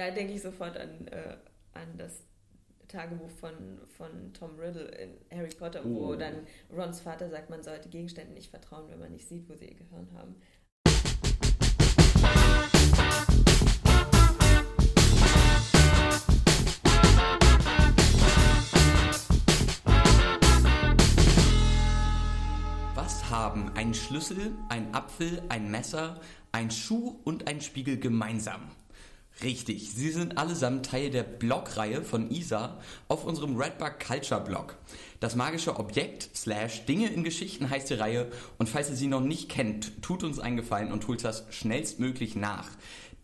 Da denke ich sofort an, äh, an das Tagebuch von, von Tom Riddle in Harry Potter, oh. wo dann Rons Vater sagt, man sollte Gegenständen nicht vertrauen, wenn man nicht sieht, wo sie ihr Gehirn haben. Was haben ein Schlüssel, ein Apfel, ein Messer, ein Schuh und ein Spiegel gemeinsam? Richtig, sie sind allesamt Teil der Blogreihe von ISA auf unserem Redbug Culture Blog. Das magische Objekt slash Dinge in Geschichten heißt die Reihe und falls ihr sie noch nicht kennt, tut uns einen Gefallen und holt das schnellstmöglich nach.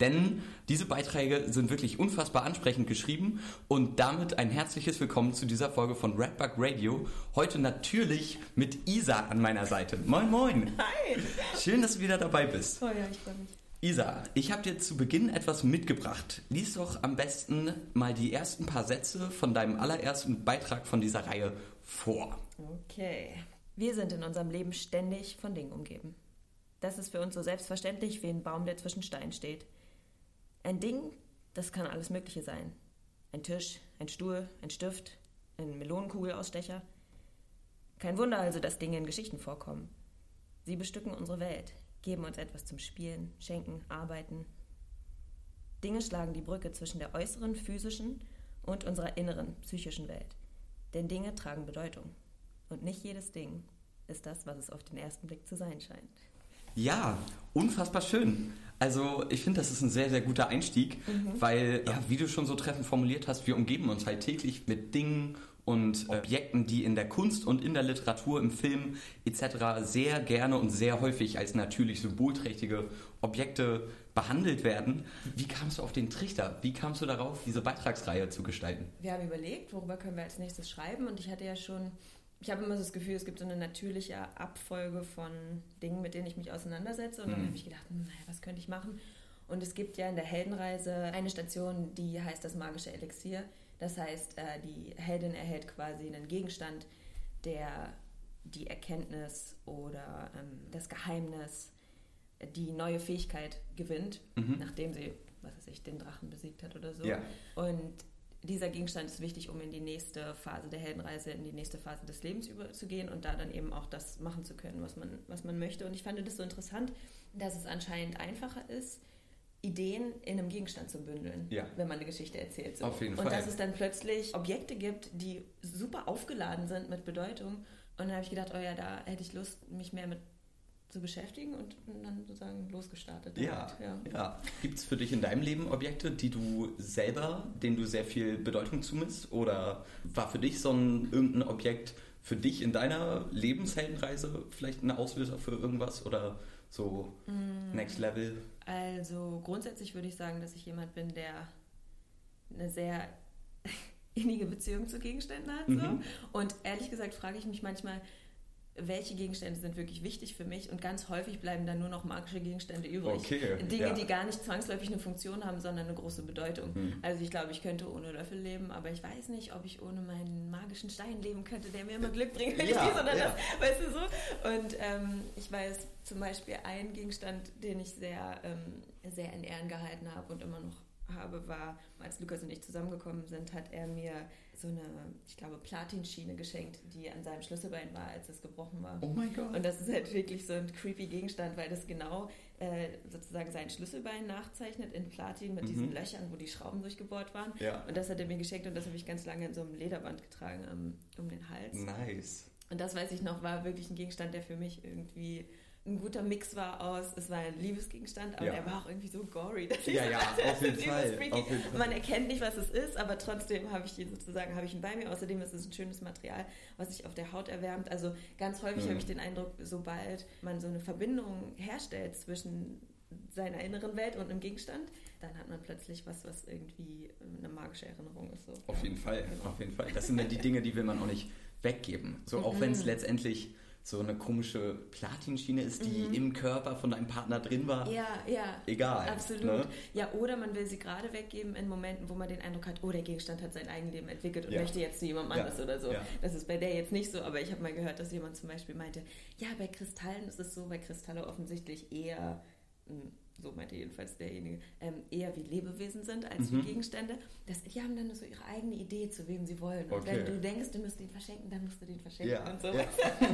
Denn diese Beiträge sind wirklich unfassbar ansprechend geschrieben und damit ein herzliches Willkommen zu dieser Folge von Redbug Radio. Heute natürlich mit Isa an meiner Seite. Moin, moin. Hi. Schön, dass du wieder dabei bist. Oh ja, ich freue mich. Isa, ich habe dir zu Beginn etwas mitgebracht. Lies doch am besten mal die ersten paar Sätze von deinem allerersten Beitrag von dieser Reihe vor. Okay. Wir sind in unserem Leben ständig von Dingen umgeben. Das ist für uns so selbstverständlich wie ein Baum, der zwischen Steinen steht. Ein Ding, das kann alles Mögliche sein. Ein Tisch, ein Stuhl, ein Stift, ein Melonenkugelausstecher. Kein Wunder also, dass Dinge in Geschichten vorkommen. Sie bestücken unsere Welt, geben uns etwas zum Spielen, schenken, arbeiten. Dinge schlagen die Brücke zwischen der äußeren physischen und unserer inneren psychischen Welt. Denn Dinge tragen Bedeutung. Und nicht jedes Ding ist das, was es auf den ersten Blick zu sein scheint. Ja, unfassbar schön. Also ich finde, das ist ein sehr, sehr guter Einstieg, mhm. weil, ja, wie du schon so treffend formuliert hast, wir umgeben uns halt täglich mit Dingen und Objekten, die in der Kunst und in der Literatur, im Film etc. sehr gerne und sehr häufig als natürlich symbolträchtige Objekte behandelt werden. Wie kamst du auf den Trichter? Wie kamst du darauf, diese Beitragsreihe zu gestalten? Wir haben überlegt, worüber können wir als nächstes schreiben und ich hatte ja schon ich habe immer das Gefühl, es gibt so eine natürliche Abfolge von Dingen, mit denen ich mich auseinandersetze. Und dann mhm. habe ich gedacht, hm, naja, was könnte ich machen? Und es gibt ja in der Heldenreise eine Station, die heißt das magische Elixier. Das heißt, äh, die Heldin erhält quasi einen Gegenstand, der die Erkenntnis oder ähm, das Geheimnis, die neue Fähigkeit gewinnt, mhm. nachdem sie, was weiß ich, den Drachen besiegt hat oder so. Ja. Und dieser Gegenstand ist wichtig, um in die nächste Phase der Heldenreise, in die nächste Phase des Lebens überzugehen und da dann eben auch das machen zu können, was man, was man möchte. Und ich fand das so interessant, dass es anscheinend einfacher ist, Ideen in einem Gegenstand zu bündeln, ja. wenn man eine Geschichte erzählt. So. Auf jeden und Fall. Und dass es dann plötzlich Objekte gibt, die super aufgeladen sind mit Bedeutung. Und dann habe ich gedacht, oh ja, da hätte ich Lust, mich mehr mit zu beschäftigen und dann sozusagen losgestartet. Ja, ja. ja. Gibt es für dich in deinem Leben Objekte, die du selber, denen du sehr viel Bedeutung zumisst? Oder war für dich so ein irgendein Objekt für dich in deiner Lebensheldenreise vielleicht ein Auslöser für irgendwas oder so mm. Next Level? Also grundsätzlich würde ich sagen, dass ich jemand bin, der eine sehr innige Beziehung zu Gegenständen hat. So. Mhm. Und ehrlich gesagt frage ich mich manchmal, welche Gegenstände sind wirklich wichtig für mich und ganz häufig bleiben dann nur noch magische Gegenstände übrig. Okay, Dinge, ja. die gar nicht zwangsläufig eine Funktion haben, sondern eine große Bedeutung. Hm. Also ich glaube, ich könnte ohne Löffel leben, aber ich weiß nicht, ob ich ohne meinen magischen Stein leben könnte, der mir immer Glück bringt, wenn ja, ich dies oder ja. das, weißt du so. Und ähm, ich weiß zum Beispiel einen Gegenstand, den ich sehr, ähm, sehr in Ehren gehalten habe und immer noch habe, war, als Lukas und ich zusammengekommen sind, hat er mir so eine, ich glaube, Platinschiene geschenkt, die an seinem Schlüsselbein war, als es gebrochen war. Oh mein Gott. Und das ist halt wirklich so ein creepy Gegenstand, weil das genau äh, sozusagen sein Schlüsselbein nachzeichnet in Platin mit mhm. diesen Löchern, wo die Schrauben durchgebohrt waren. Ja. Und das hat er mir geschenkt und das habe ich ganz lange in so einem Lederband getragen um, um den Hals. Nice. Und das weiß ich noch, war wirklich ein Gegenstand, der für mich irgendwie ein guter Mix war aus, es war ein Liebesgegenstand, aber ja. er war auch irgendwie so gory. Dass ja, ja, auf jeden, Fall, auf jeden Fall. Man erkennt nicht, was es ist, aber trotzdem habe ich ihn sozusagen, habe ich ihn bei mir. Außerdem ist es ein schönes Material, was sich auf der Haut erwärmt. Also ganz häufig mhm. habe ich den Eindruck, sobald man so eine Verbindung herstellt zwischen seiner inneren Welt und einem Gegenstand, dann hat man plötzlich was, was irgendwie eine magische Erinnerung ist. So. Auf jeden Fall, genau. auf jeden Fall. Das sind dann die Dinge, die will man auch nicht weggeben. So, auch mhm. wenn es letztendlich so eine komische Platinschiene ist, die mhm. im Körper von deinem Partner drin war. Ja, ja. Egal. Absolut. Ne? Ja, oder man will sie gerade weggeben in Momenten, wo man den Eindruck hat, oh, der Gegenstand hat sein Eigenleben entwickelt und ja. möchte jetzt zu jemandem ja. oder so. Ja. Das ist bei der jetzt nicht so, aber ich habe mal gehört, dass jemand zum Beispiel meinte, ja, bei Kristallen ist es so, weil Kristalle offensichtlich eher hm, so meinte jedenfalls derjenige, ähm, eher wie Lebewesen sind als mhm. wie Gegenstände. Das, die haben dann so ihre eigene Idee, zu wem sie wollen. Und okay. wenn du denkst, du müsstest ihn verschenken, dann musst du den verschenken ja, und so. Ja.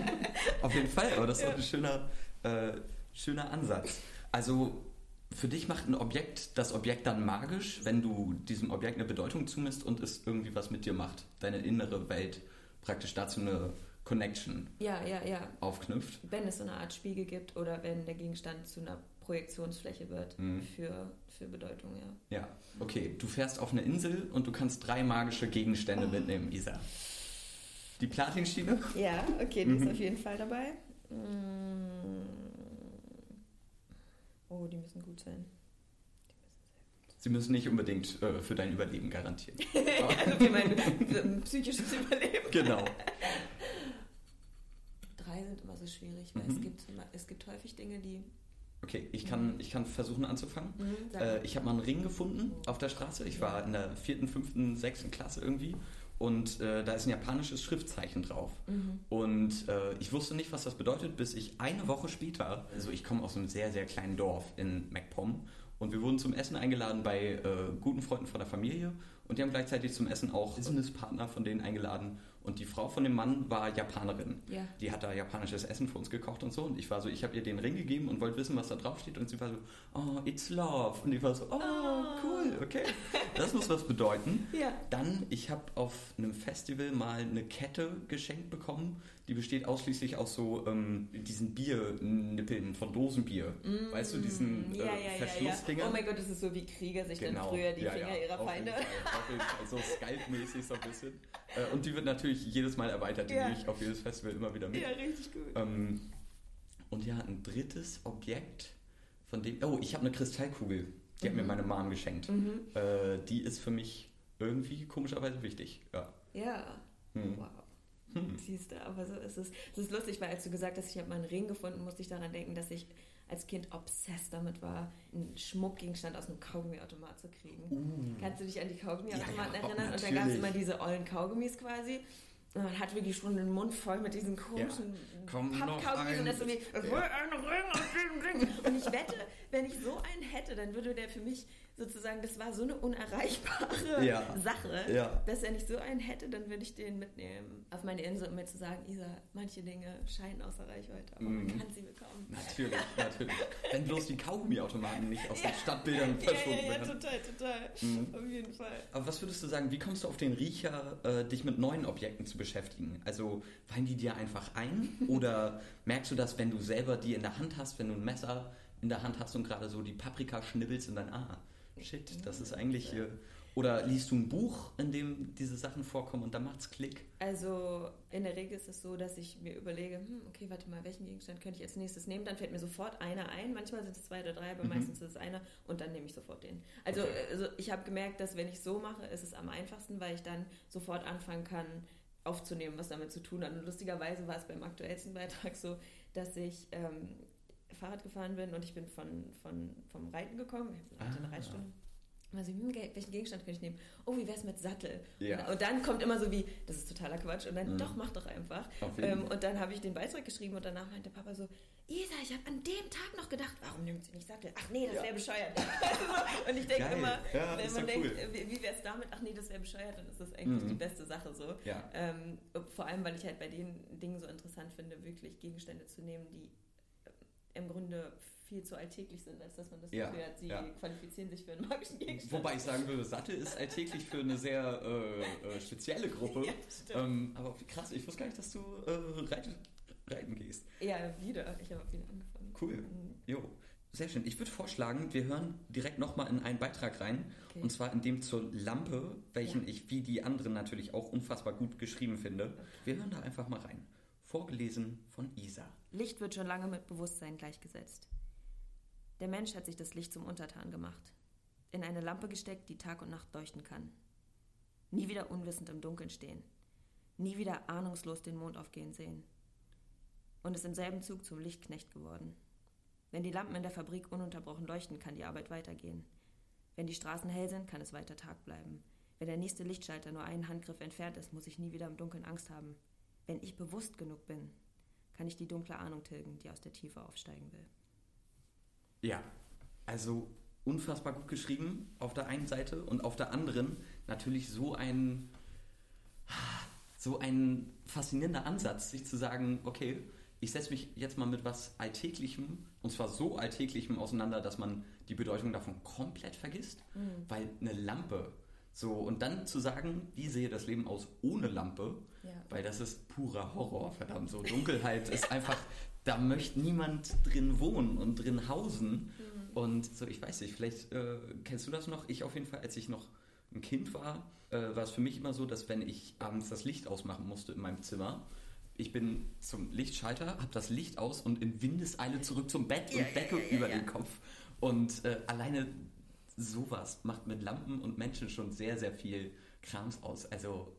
Auf jeden Fall, aber das ist ja. auch ein schöner, äh, schöner Ansatz. Also für dich macht ein Objekt das Objekt dann magisch, wenn du diesem Objekt eine Bedeutung zumisst und es irgendwie was mit dir macht. Deine innere Welt praktisch dazu eine Connection ja, ja, ja. aufknüpft. Wenn es so eine Art Spiegel gibt oder wenn der Gegenstand zu einer Projektionsfläche wird mhm. für, für Bedeutung, ja. Ja, okay. Du fährst auf eine Insel und du kannst drei magische Gegenstände oh. mitnehmen, Isa. Die Platinschiene? Ja, okay, die mhm. ist auf jeden Fall dabei. Mm. Oh, die müssen gut sein. Sie müssen nicht unbedingt äh, für dein Überleben garantieren. ja, für mein psychisches Überleben. Genau. Drei sind immer so schwierig, weil mhm. es, gibt, es gibt häufig Dinge, die Okay, ich kann, ich kann versuchen anzufangen. Mhm, äh, ich habe mal einen Ring gefunden auf der Straße. Ich war in der vierten, fünften, sechsten Klasse irgendwie. Und äh, da ist ein japanisches Schriftzeichen drauf. Mhm. Und äh, ich wusste nicht, was das bedeutet, bis ich eine Woche später, also ich komme aus einem sehr, sehr kleinen Dorf in MacPom. Und wir wurden zum Essen eingeladen bei äh, guten Freunden von der Familie. Und die haben gleichzeitig zum Essen auch Businesspartner von denen eingeladen. Und die Frau von dem Mann war Japanerin. Ja. Die hat da japanisches Essen für uns gekocht und so. Und ich war so, ich habe ihr den Ring gegeben und wollte wissen, was da drauf steht. Und sie war so, oh, it's love. Und ich war so, oh, oh. cool, okay. Das muss was bedeuten. Ja. Dann, ich habe auf einem Festival mal eine Kette geschenkt bekommen. Die besteht ausschließlich aus so ähm, diesen Biernippeln von Dosenbier. Mm. Weißt du, diesen äh, ja, ja, Verschlussdinger? Oh mein Gott, das ist so wie Krieger sich genau. dann früher die Finger ihrer Feinde. Auf jeden Fall, so Skype-mäßig so ein bisschen. Äh, und die wird natürlich jedes Mal erweitert. Die ja. nehme ich auf jedes Festival immer wieder mit. Ja, richtig gut. Ähm, und ja, ein drittes Objekt, von dem. Oh, ich habe eine Kristallkugel. Die mhm. hat mir mhm. meine Mom geschenkt. Mhm. Äh, die ist für mich irgendwie komischerweise wichtig. Ja. Ja. Hm. Wow. Hm. Siehst du, aber so ist es. Es ist lustig, weil als du gesagt hast, ich habe meinen Ring gefunden, musste ich daran denken, dass ich als Kind obsessed damit war, einen Schmuckgegenstand aus einem Kaugummiautomat zu kriegen. Uh. Kannst du dich an die Kaugummiautomaten ja, ja, erinnern? Und dann gab es immer diese ollen Kaugummis quasi. Man hat wirklich schon den Mund voll mit diesen komischen ja. Pappkaugummis und das so wie, ich will einen Ring aus diesem Ring. Und ich wette, wenn ich so einen hätte, dann würde der für mich sozusagen, das war so eine unerreichbare ja. Sache, ja. dass er nicht so einen hätte, dann würde ich den mitnehmen auf meine Insel, um mir zu sagen, Isa, manche Dinge scheinen außer Reichweite, aber man mhm. kann sie bekommen. Natürlich, natürlich. Wenn bloß die Kaugummiautomaten nicht aus den Stadtbildern verschwunden ja, ja, ja, total, total. Mhm. Auf jeden Fall. Aber was würdest du sagen, wie kommst du auf den Riecher, äh, dich mit neuen Objekten zu beschäftigen? Also fallen die dir einfach ein oder merkst du das, wenn du selber die in der Hand hast, wenn du ein Messer in der Hand hast und gerade so die Paprika schnibbelst und dann, ah, shit, das ist eigentlich hier. Oder liest du ein Buch, in dem diese Sachen vorkommen und dann macht's Klick? Also in der Regel ist es so, dass ich mir überlege, hm, okay, warte mal, welchen Gegenstand könnte ich als nächstes nehmen? Dann fällt mir sofort einer ein. Manchmal sind es zwei oder drei, aber mhm. meistens ist es einer und dann nehme ich sofort den. Also, okay. also ich habe gemerkt, dass wenn ich so mache, ist es am einfachsten, weil ich dann sofort anfangen kann, aufzunehmen, was damit zu tun hat. Und lustigerweise war es beim aktuellsten Beitrag so, dass ich ähm, Fahrrad gefahren bin und ich bin von, von, vom Reiten gekommen. Ich hatte eine ah. Reitstunde. Also, hm, welchen Gegenstand kann ich nehmen? Oh, wie wäre es mit Sattel? Ja. Und dann kommt immer so wie, das ist totaler Quatsch. Und dann, mhm. doch, mach doch einfach. Ähm, und dann habe ich den Beitrag geschrieben und danach meinte Papa so, Isa, ich habe an dem Tag noch gedacht, warum nimmt sie nicht Sattel? Ach nee, das wäre ja. bescheuert. und ich denke immer, ja, wenn man denkt, cool. wie, wie wäre es damit? Ach nee, das wäre bescheuert, dann ist das eigentlich mhm. die beste Sache so. Ähm, vor allem, weil ich halt bei den Dingen so interessant finde, wirklich Gegenstände zu nehmen, die im Grunde viel zu alltäglich sind, als dass man das ja, Gefühl hat, sie ja. qualifizieren sich für einen magischen Gegenstand. Wobei ich sagen würde, Sattel ist alltäglich für eine sehr äh, äh, spezielle Gruppe. ja, ähm, aber krass, ich wusste gar nicht, dass du äh, reiten, reiten, gehst. Ja, wieder. Ich habe wieder angefangen. Cool. Jo. Sehr schön. Ich würde vorschlagen, wir hören direkt nochmal in einen Beitrag rein. Okay. Und zwar in dem zur Lampe, welchen ich wie die anderen natürlich auch unfassbar gut geschrieben finde. Okay. Wir hören da einfach mal rein. Vorgelesen von Isa. Licht wird schon lange mit Bewusstsein gleichgesetzt. Der Mensch hat sich das Licht zum Untertan gemacht. In eine Lampe gesteckt, die Tag und Nacht leuchten kann. Nie wieder unwissend im Dunkeln stehen. Nie wieder ahnungslos den Mond aufgehen sehen. Und ist im selben Zug zum Lichtknecht geworden. Wenn die Lampen in der Fabrik ununterbrochen leuchten, kann die Arbeit weitergehen. Wenn die Straßen hell sind, kann es weiter Tag bleiben. Wenn der nächste Lichtschalter nur einen Handgriff entfernt ist, muss ich nie wieder im Dunkeln Angst haben. Wenn ich bewusst genug bin, kann ich die dunkle Ahnung tilgen, die aus der Tiefe aufsteigen will. Ja, Also unfassbar gut geschrieben auf der einen Seite und auf der anderen natürlich so ein so ein faszinierender Ansatz, sich zu sagen, okay, ich setze mich jetzt mal mit was Alltäglichem, und zwar so Alltäglichem auseinander, dass man die Bedeutung davon komplett vergisst, mhm. weil eine Lampe, so, und dann zu sagen, wie sehe das Leben aus ohne Lampe, ja. weil das ist purer Horror, verdammt, so Dunkelheit ist einfach, da möchte niemand drin wohnen und drin hausen. Mhm. Und so, ich weiß nicht, vielleicht äh, kennst du das noch? Ich auf jeden Fall, als ich noch ein Kind war, äh, war es für mich immer so, dass wenn ich abends das Licht ausmachen musste in meinem Zimmer, ich bin zum Lichtschalter, habe das Licht aus und in Windeseile zurück zum Bett ja, und Decke ja, ja, über den Kopf. Und äh, alleine sowas macht mit Lampen und Menschen schon sehr, sehr viel Krams aus. Also.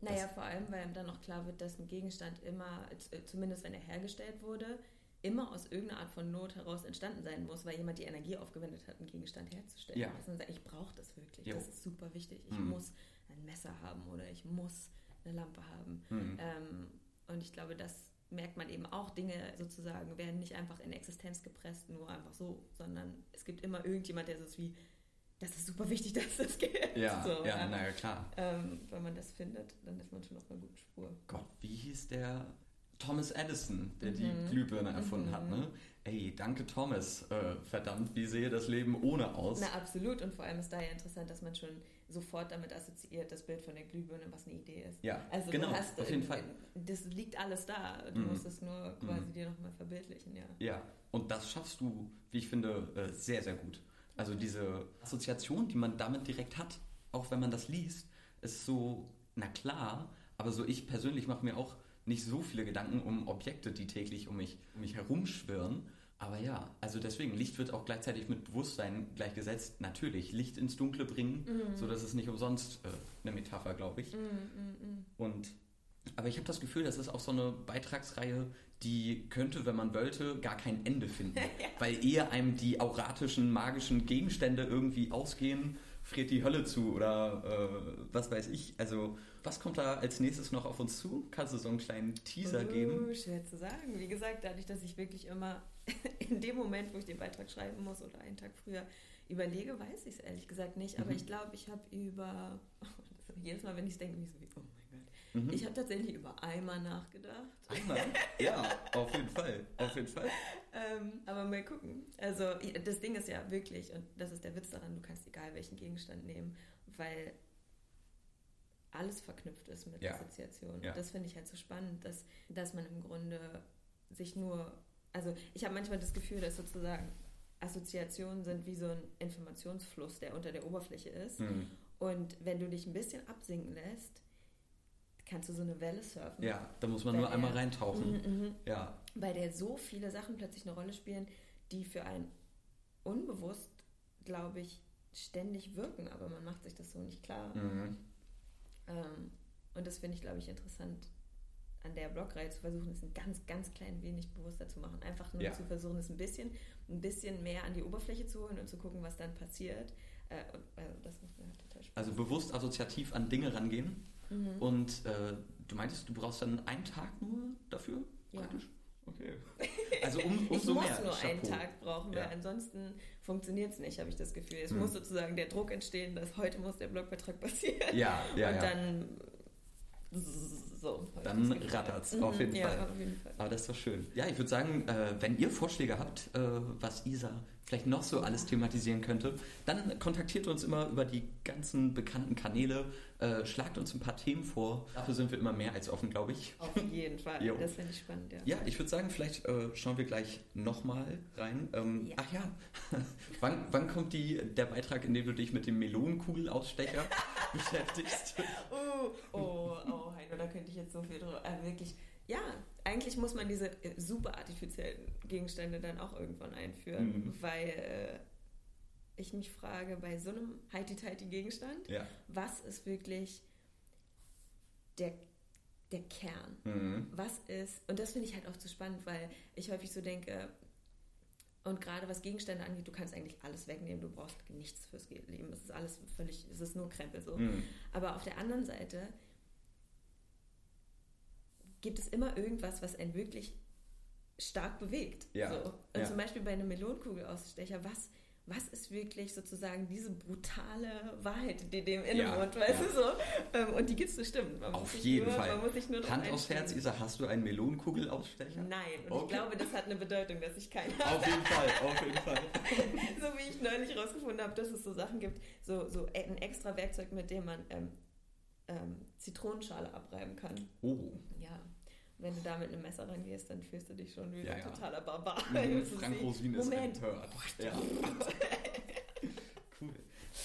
Naja, vor allem, weil ihm dann auch klar wird, dass ein Gegenstand immer, äh, zumindest wenn er hergestellt wurde, immer aus irgendeiner Art von Not heraus entstanden sein muss, weil jemand die Energie aufgewendet hat, einen Gegenstand herzustellen. Ja. Also ich brauche das wirklich, jo. das ist super wichtig. Ich mhm. muss ein Messer haben oder ich muss eine Lampe haben. Mhm. Ähm, und ich glaube, das merkt man eben auch, Dinge sozusagen werden nicht einfach in Existenz gepresst, nur einfach so, sondern es gibt immer irgendjemand, der so ist wie, das ist super wichtig, dass das geht. Ja, so, ja, ja, naja, klar. Ähm, wenn man das findet, dann ist man schon auf einer guten Spur. Gott, wie hieß der Thomas Edison, der mhm. die Glühbirne erfunden mhm. hat, ne? Ey, danke Thomas. Äh, verdammt, wie sehe das Leben ohne aus? Na, absolut. Und vor allem ist da ja interessant, dass man schon sofort damit assoziiert, das Bild von der Glühbirne, was eine Idee ist. Ja, also genau, hast, auf jeden Fall. Das liegt alles da. Du mhm. musst es nur quasi mhm. dir nochmal verbildlichen, ja. Ja, und das schaffst du, wie ich finde, äh, sehr, sehr gut. Also diese Assoziation, die man damit direkt hat, auch wenn man das liest, ist so, na klar, aber so ich persönlich mache mir auch nicht so viele Gedanken um Objekte, die täglich um mich, um mich herumschwirren. Aber ja, also deswegen, Licht wird auch gleichzeitig mit Bewusstsein gleichgesetzt. Natürlich, Licht ins Dunkle bringen, mhm. so dass es nicht umsonst äh, eine Metapher, glaube ich. Mhm, mh, mh. Und aber ich habe das Gefühl, das ist auch so eine Beitragsreihe, die könnte, wenn man wollte, gar kein Ende finden. Weil eher einem die auratischen, magischen Gegenstände irgendwie ausgehen friert die Hölle zu oder äh, was weiß ich. Also, was kommt da als nächstes noch auf uns zu? Kannst du so einen kleinen Teaser uh, geben? Schwer zu sagen. Wie gesagt, dadurch, dass ich wirklich immer in dem Moment, wo ich den Beitrag schreiben muss oder einen Tag früher überlege, weiß ich es ehrlich gesagt nicht. Aber mhm. ich glaube, ich habe über, jedes Mal, wenn ich es denke, mich so wie, oh mein Gott. Mhm. Ich habe tatsächlich über Eimer nachgedacht. Eimer? Ja, auf jeden Fall. Auf jeden Fall. ähm, aber mal gucken. Also das Ding ist ja wirklich, und das ist der Witz daran, du kannst egal welchen Gegenstand nehmen, weil alles verknüpft ist mit ja. Assoziationen. Ja. Das finde ich halt so spannend, dass, dass man im Grunde sich nur, also ich habe manchmal das Gefühl, dass sozusagen Assoziationen sind wie so ein Informationsfluss, der unter der Oberfläche ist. Mhm. Und wenn du dich ein bisschen absinken lässt, kannst du so eine Welle surfen. Ja, da muss man nur der, einmal reintauchen. Mhm, mh. Ja. Weil der so viele Sachen plötzlich eine Rolle spielen, die für einen unbewusst, glaube ich, ständig wirken, aber man macht sich das so nicht klar. Mhm. Ähm, und das finde ich, glaube ich, interessant an der Blogreihe zu versuchen, es ein ganz, ganz klein wenig bewusster zu machen. Einfach nur ja. zu versuchen, es ein bisschen, ein bisschen mehr an die Oberfläche zu holen und zu gucken, was dann passiert. Äh, also das muss mir halt total Spaß Also bewusst assoziativ an Dinge rangehen. Mhm. Und äh, du meintest, du brauchst dann einen Tag nur dafür? Ja. Praktisch? Okay. Also um, umso ich muss mehr. nur Chapeau. einen Tag brauchen, weil ja. ansonsten funktioniert es nicht, habe ich das Gefühl. Es mhm. muss sozusagen der Druck entstehen, dass heute muss der Blogbeitrag passieren. Ja, ja. Und dann so. Dann rattert's, mhm, auf, jeden ja, auf jeden Fall. Aber das doch schön. Ja, ich würde sagen, äh, wenn ihr Vorschläge habt, äh, was Isa vielleicht noch so alles thematisieren könnte, dann kontaktiert uns immer über die ganzen bekannten Kanäle, äh, schlagt uns ein paar Themen vor. Dafür sind wir immer mehr als offen, glaube ich. Auf jeden Fall, das finde ich spannend, ja. Ja, ich würde sagen, vielleicht äh, schauen wir gleich nochmal rein. Ähm, ja. Ach ja, wann, wann, kommt die, der Beitrag, in dem du dich mit dem Melonenkugelausstecher beschäftigst? Oh, oh, oh, Heino, da könnte ich jetzt so viel drüber, äh, wirklich ja, eigentlich muss man diese äh, super artifiziellen Gegenstände dann auch irgendwann einführen, mhm. weil äh, ich mich frage, bei so einem heiti-teiti-Gegenstand, ja. was ist wirklich der, der Kern? Mhm. Was ist, und das finde ich halt auch zu spannend, weil ich häufig so denke, und gerade was Gegenstände angeht, du kannst eigentlich alles wegnehmen, du brauchst nichts fürs Leben. Es ist alles völlig, es ist nur Krempel so. Mhm. Aber auf der anderen Seite gibt es immer irgendwas, was einen wirklich stark bewegt. Ja. So. Und Ja. zum Beispiel bei einem Melonenkugelausstecher, was, was ist wirklich sozusagen diese brutale Wahrheit, die dem inne Ja, wohnt, weißt ja. du so? Ähm, Und die gibt es bestimmt. Man Auf jeden nur, Fall. Man muss sich nur drauf Hand aufs Herz. Isa, hast du einen Melonenkugelausstecher? Nein, und Okay. ich glaube, das hat eine Bedeutung, dass ich keinen habe. Auf jeden Fall, auf jeden Fall. so wie ich neulich rausgefunden habe, dass es so Sachen gibt, so, so ein extra Werkzeug, mit dem man ähm, ähm, Zitronenschale abreiben kann. Oh. Ja. Wenn du da mit einem Messer rangehst, dann fühlst du dich schon wie Ja, ein ja. totaler Barbar. Mhm, Frank. Rosin ist Moment. empört. Ja. cool.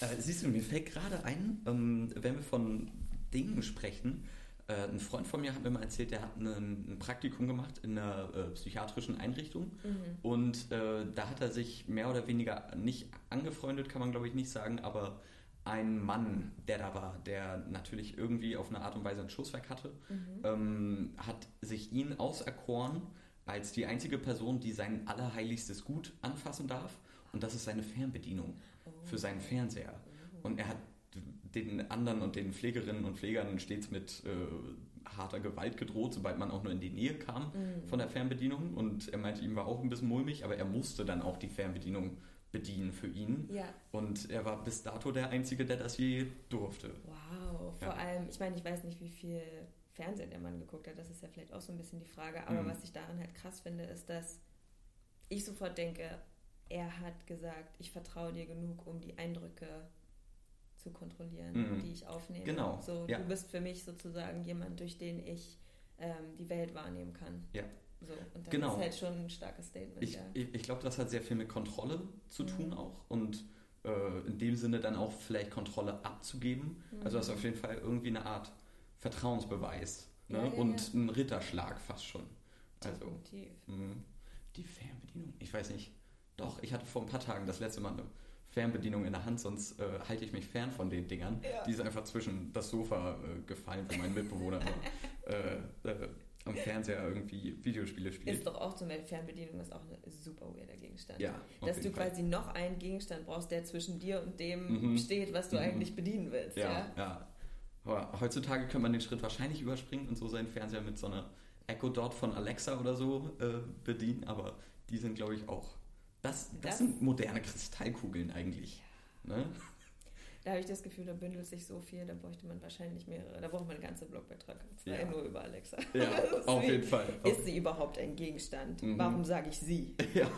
Äh, siehst du, mir fällt gerade ein, ähm, wenn wir von Dingen sprechen, äh, ein Freund von mir hat mir mal erzählt, der hat einen, ein Praktikum gemacht in einer äh, psychiatrischen Einrichtung Mhm. und äh, da hat er sich mehr oder weniger nicht angefreundet, kann man glaube ich nicht sagen, aber ein Mann, der da war, der natürlich irgendwie auf eine Art und Weise ein Schusswerk hatte, Mhm. ähm, hat sich ihn auserkoren als die einzige Person, die sein allerheiligstes Gut anfassen darf. Und das ist seine Fernbedienung für seinen Fernseher. Und er hat den anderen und den Pflegerinnen und Pflegern stets mit äh, harter Gewalt gedroht, sobald man auch nur in die Nähe kam von der Fernbedienung. Und er meinte, ihm war auch ein bisschen mulmig, aber er musste dann auch die Fernbedienung bedienen für ihn. Ja. Und er war bis dato der Einzige, der das je durfte. Wow, vor Ja. allem, ich meine, ich weiß nicht, wie viel Fernsehen der Mann geguckt hat, das ist ja vielleicht auch so ein bisschen die Frage, aber Mhm. was ich daran halt krass finde, ist, dass ich sofort denke, er hat gesagt, ich vertraue dir genug, um die Eindrücke zu kontrollieren, Mhm. die ich aufnehme. Genau, So, ja. du bist für mich sozusagen jemand, durch den ich ähm, die Welt wahrnehmen kann. Ja. So, und das Genau. ist halt schon ein starkes Statement. Ich, ja. ich, ich glaube, das hat sehr viel mit Kontrolle zu tun Mhm. auch und äh, in dem Sinne dann auch vielleicht Kontrolle abzugeben. Also das ist auf jeden Fall irgendwie eine Art Vertrauensbeweis ne? Ja, ja, und ein Ritterschlag fast schon. Also Definitiv. mh, die Fernbedienung, ich weiß nicht. Doch, ich hatte vor ein paar Tagen das letzte Mal eine Fernbedienung in der Hand, sonst äh, halte ich mich fern von den Dingern. Ja. Die ist einfach zwischen das Sofa äh, gefallen, wo mein Mitbewohner immer, äh, äh, am Fernseher irgendwie Videospiele spielt. Ist doch auch zum Beispiel Fernbedienung ist auch ein super weirder Gegenstand. Ja, Dass du Fall. quasi noch einen Gegenstand brauchst, der zwischen dir und dem Mhm. steht, was du Mhm. eigentlich bedienen willst. Ja. Ja, ja. Heutzutage kann man den Schritt wahrscheinlich überspringen und so seinen Fernseher mit so einer Echo Dot von Alexa oder so äh, bedienen, aber die sind, glaube ich, auch. Das, das, Das- sind moderne Kristallkugeln eigentlich. Ne? Da habe ich das Gefühl, da bündelt sich so viel, da bräuchte man wahrscheinlich mehrere. Da braucht man einen ganzen Blogbeitrag frei Ja. nur über Alexa. Ja, auf jeden Fall. Ist sie überhaupt ein Gegenstand? Mhm. Warum sage ich sie? Ja,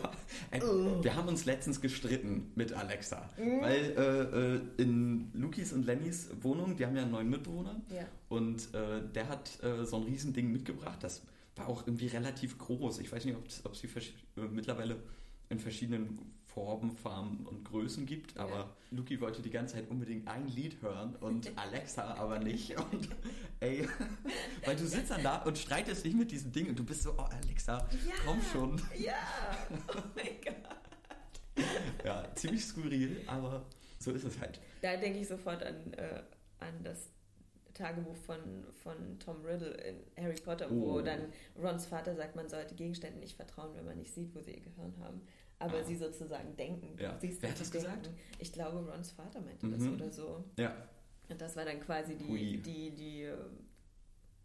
Oh. wir haben uns letztens gestritten mit Alexa, Mhm. weil äh, äh, in Lukis und Lennys Wohnung, die haben ja einen neuen Mitbewohner Ja. und äh, der hat äh, so ein Riesending mitgebracht, das war auch irgendwie relativ groß. Ich weiß nicht, ob es sie äh, mittlerweile in verschiedenen Formen, Farben und Größen gibt, aber Ja. Luki wollte die ganze Zeit unbedingt ein Lied hören und Alexa aber nicht. Und ey, weil du sitzt dann da und streitest dich mit diesem Ding und du bist so, oh Alexa, komm schon. Ja! Oh mein Gott. Ja, ziemlich skurril, aber so ist es halt. Da denke ich sofort an, äh, an das Tagebuch von, von Tom Riddle in Harry Potter, wo Oh. dann Rons Vater sagt, man sollte Gegenständen nicht vertrauen, wenn man nicht sieht, wo sie ihr Gehirn haben. Aber Ah. sie sozusagen denken. Ja. Du siehst, Wer hat sie das gesagt? denken. Ich glaube, Rons Vater meinte das Mhm. oder so. Ja, Und das war dann quasi die, die, die äh,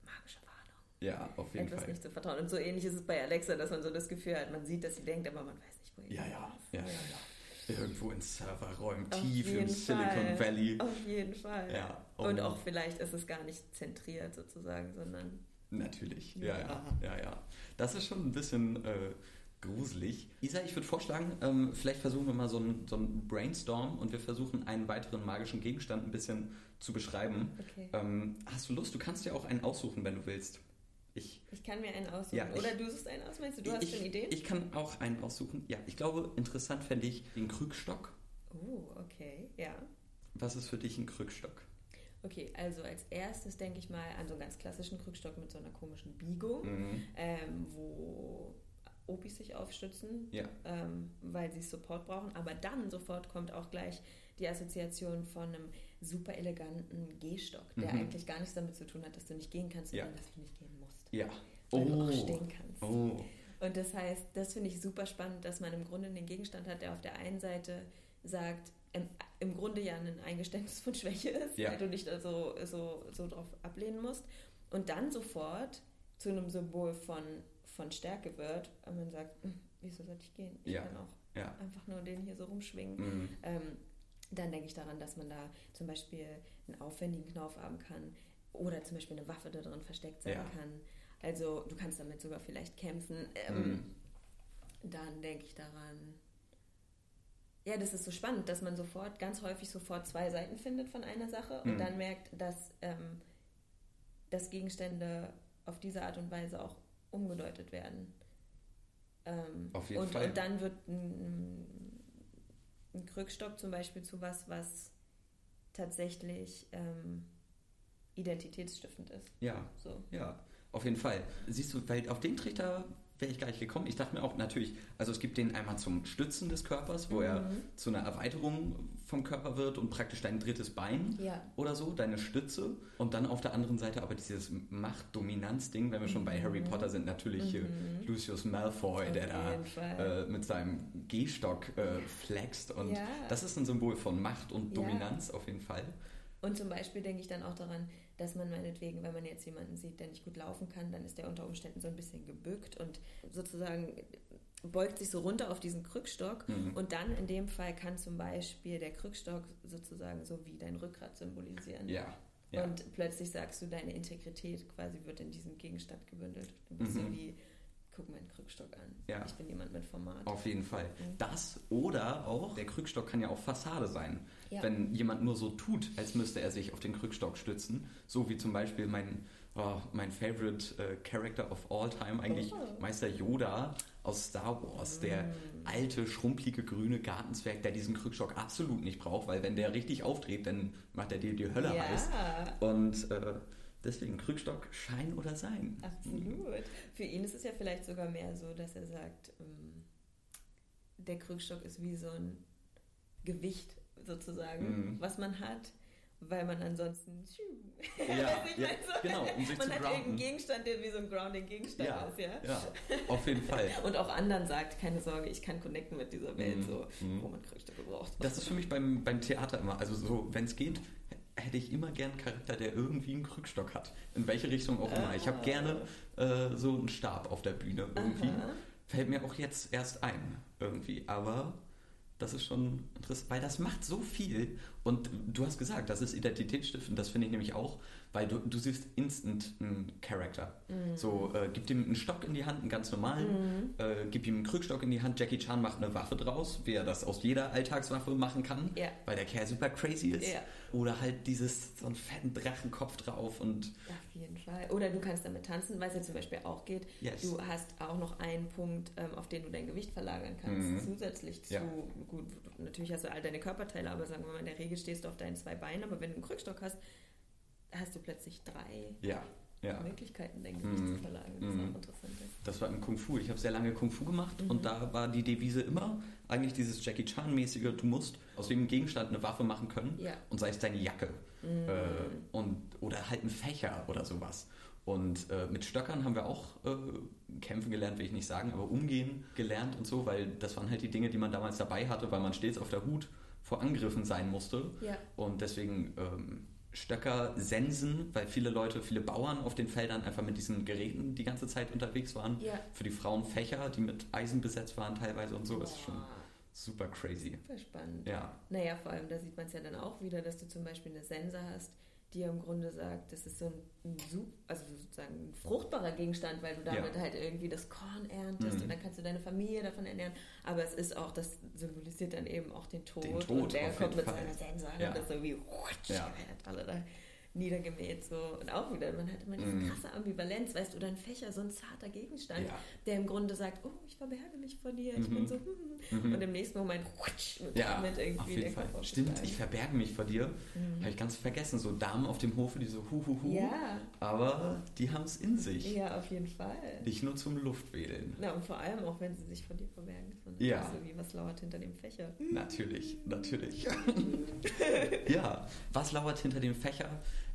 magische Warnung, ja, auf jeden etwas Fall. nicht zu vertrauen. Und so ähnlich ist es bei Alexa, dass man so das Gefühl hat, man sieht, dass sie denkt, aber man weiß nicht, wo ihr Ja, ja, ist. ja, ja, ja. Irgendwo in Serverräumen, Auf tief im Silicon Fall. Valley. Auf jeden Fall. Ja, oh Und auch vielleicht ist es gar nicht zentriert sozusagen, sondern Natürlich, ja, ja, Ja. ja, ja. Das ist schon ein bisschen äh, gruselig. Isa, ich würde vorschlagen, ähm, vielleicht versuchen wir mal so einen so einen Brainstorm und wir versuchen einen weiteren magischen Gegenstand ein bisschen zu beschreiben. okay. Ähm, hast du Lust? Du kannst dir auch einen aussuchen, wenn du willst. Ich, Ich kann mir einen aussuchen. Ja, ich- Oder du suchst einen aus, meinst du? Du hast ich, schon Ideen? Ich kann auch einen aussuchen. Ja, ich glaube, interessant fände ich den Krückstock. oh, okay, ja. Was ist für dich ein Krückstock? Okay, also als erstes denke ich mal an so einen ganz klassischen Krückstock mit so einer komischen Biegung, Mhm. ähm, wo Opis sich aufstützen, Ja. ähm, weil sie Support brauchen. Aber dann sofort kommt auch gleich die Assoziation von einem super eleganten Gehstock, der Mhm. eigentlich gar nichts damit zu tun hat, dass du nicht gehen kannst, Ja. sondern dass du nicht gehen musst. Ja. Weil du auch stehen kannst. Oh. Und das heißt, das finde ich super spannend, dass man im Grunde einen Gegenstand hat, der auf der einen Seite sagt, im, im Grunde ja ein Eingeständnis von Schwäche ist, Ja. weil du nicht so, so, so drauf ablehnen musst. Und dann sofort zu einem Symbol von, von Stärke wird, und man sagt, hm, wieso sollte ich gehen? Ich Ja. kann auch Ja. einfach nur den hier so rumschwingen. Mhm. Ähm, dann denke ich daran, dass man da zum Beispiel einen aufwendigen Knauf haben kann oder zum Beispiel eine Waffe da drin versteckt sein Ja. kann. Also du kannst damit sogar vielleicht kämpfen. Ähm, Mhm. Dann denke ich daran. Ja, das ist so spannend, dass man sofort, ganz häufig sofort zwei Seiten findet von einer Sache und Mhm. dann merkt, dass, ähm, dass Gegenstände auf diese Art und Weise auch umgedeutet werden. Ähm, Auf jeden und, Fall. Und dann wird ein, ein Krückstock zum Beispiel zu was, was tatsächlich ähm, identitätsstiftend ist. Ja, So. Ja, auf jeden Fall. Siehst du, weil auf den Trichter wäre ich gar nicht gekommen. Ich dachte mir auch natürlich, also es gibt den einmal zum Stützen des Körpers, wo er Mhm. zu einer Erweiterung vom Körper wird und praktisch dein drittes Bein Ja. oder so, deine Stütze. Und dann auf der anderen Seite aber dieses Macht-Dominanz-Ding, wenn wir schon bei Harry Potter sind, natürlich äh, Lucius Malfoy, Mhm. Auf der da äh, mit seinem Gehstock äh, flext. Und Ja. das ist ein Symbol von Macht und Ja. Dominanz auf jeden Fall. Und zum Beispiel denke ich dann auch daran, dass man meinetwegen, wenn man jetzt jemanden sieht, der nicht gut laufen kann, dann ist der unter Umständen so ein bisschen gebückt und sozusagen beugt sich so runter auf diesen Krückstock. Mhm. Und dann in dem Fall kann zum Beispiel der Krückstock sozusagen so wie dein Rückgrat symbolisieren. Ja. ja. Und plötzlich sagst du, deine Integrität quasi wird in diesem Gegenstand gebündelt. Ein bisschen Mhm. wie, guck meinen Krückstock an. Ja. Ich bin jemand mit Format. Auf jeden Fall. Mhm. Das oder auch, der Krückstock kann ja auch Fassade sein. Ja. Wenn jemand nur so tut, als müsste er sich auf den Krückstock stützen. So wie zum Beispiel mein, oh, mein favorite äh, Character of all time, eigentlich Oh. Meister Yoda aus Star Wars. Der Mhm. alte, schrumpelige, grüne Gartenzwerg, der diesen Krückstock absolut nicht braucht, weil wenn der richtig aufdreht, dann macht er dir die Hölle ja. heiß. Und äh, deswegen Krückstock, Schein oder Sein. Absolut. Für ihn ist es ja vielleicht sogar mehr so, dass er sagt, ähm, der Krückstock ist wie so ein Gewicht sozusagen, Mhm. was man hat, weil man ansonsten. Ja, ja, so. genau, um sich man zu hat grounden. irgendeinen Gegenstand, der wie so ein Grounding-Gegenstand Ja, ist, ja? ja, auf jeden Fall. Und auch anderen sagt, keine Sorge, ich kann connecten mit dieser Welt, Mhm, so, mhm. wo man Krückstücke braucht. Das ist für mich beim, beim Theater immer, also so, wenn es geht, hätte ich immer gern einen Charakter, der irgendwie einen Krückstock hat. In welche Richtung auch immer. Ich habe gerne äh, so einen Stab auf der Bühne irgendwie. Aha. Fällt mir auch jetzt erst ein, irgendwie. Aber das ist schon interessant, weil das macht so viel. Und du hast gesagt, das ist identitätsstiftend, das finde ich nämlich auch, weil du, du siehst instant einen Charakter. Mhm. So, äh, gib ihm einen Stock in die Hand, einen ganz normalen, äh, gib ihm einen Krückstock in die Hand. Jackie Chan macht eine Waffe draus, wie er das aus jeder Alltagswaffe machen kann, Ja. weil der Kerl super crazy ist. Ja. Oder halt dieses, so einen fetten Drachenkopf drauf und Auf jeden Fall. Oder du kannst damit tanzen, weil es ja zum Beispiel auch geht. Yes. Du hast auch noch einen Punkt, ähm, auf den du dein Gewicht verlagern kannst, Mhm. zusätzlich zu, Ja. gut, natürlich hast du all deine Körperteile, aber sagen wir mal, in der Regel stehst du auf deinen zwei Beinen, aber wenn du einen Krückstock hast, hast du plötzlich drei ja, ja. Möglichkeiten, dein Gewicht Mhm. zu verlagern. Das ist auch interessant. ja. Das war im Kung Fu. Ich habe sehr lange Kung Fu gemacht Mhm. und da war die Devise immer eigentlich dieses Jackie Chan-mäßige, du musst aus dem Gegenstand eine Waffe machen können Ja. und sei es deine Jacke Mhm. äh, und, oder halt ein Fächer oder sowas. Und äh, mit Stöckern haben wir auch äh, kämpfen gelernt, will ich nicht sagen, aber umgehen gelernt und so, weil das waren halt die Dinge, die man damals dabei hatte, weil man stets auf der Hut vor Angriffen sein musste. Ja. Und deswegen ähm, Stöcker, Sensen, weil viele Leute, viele Bauern auf den Feldern einfach mit diesen Geräten die ganze Zeit unterwegs waren. Ja. Für die Frauen Fächer, die mit Eisen besetzt waren teilweise und so. Das ist schon super crazy. Super spannend. Ja. Naja, vor allem, da sieht man es ja dann auch wieder, dass du zum Beispiel eine Sense hast, die im Grunde sagt, das ist so ein, ein also sozusagen ein fruchtbarer Gegenstand, weil du damit Ja. halt irgendwie das Korn erntest Mhm. und dann kannst du deine Familie davon ernähren. Aber es ist auch, das symbolisiert dann eben auch den Tod. Den Tod, und der kommt mit Fall. seiner Sense Ja. und das so wie rutsch, Ja. alle da niedergemäht so und auch wieder man hat immer diese Mhm. krasse Ambivalenz weißt du oder ein Fächer so ein zarter Gegenstand Ja. der im Grunde sagt oh ich verberge mich vor dir ich Mhm. bin so hm, hm. Mhm. und im nächsten Moment rutsch, mit, Ja, mit irgendwie auf jeden Fall. Stimmt, ich verberge mich vor dir. Mhm. Habe ich ganz vergessen. So Damen auf dem Hofe, die so hu hu hu. Ja, Aber die haben es in sich. ja, auf jeden Fall. Nicht nur zum Luftwedeln. Na, und vor allem auch, wenn sie sich vor dir verbergen. So, Ja. ja. So wie was lauert hinter dem Fächer. Natürlich, natürlich. ja, was lauert hinter dem Fächer?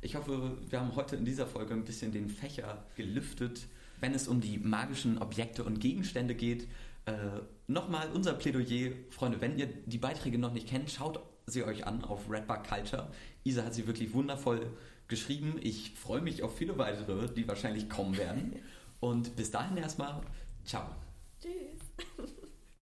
Ich hoffe, wir haben heute in dieser Folge ein bisschen den Fächer gelüftet. Wenn es um die magischen Objekte und Gegenstände geht, äh, nochmal unser Plädoyer. Freunde, wenn ihr die Beiträge noch nicht kennt, schaut sie euch an auf Redbug Culture. Isa hat sie wirklich wundervoll geschrieben. Ich freue mich auf viele weitere, die wahrscheinlich kommen werden. Und bis dahin erstmal, ciao. Tschüss.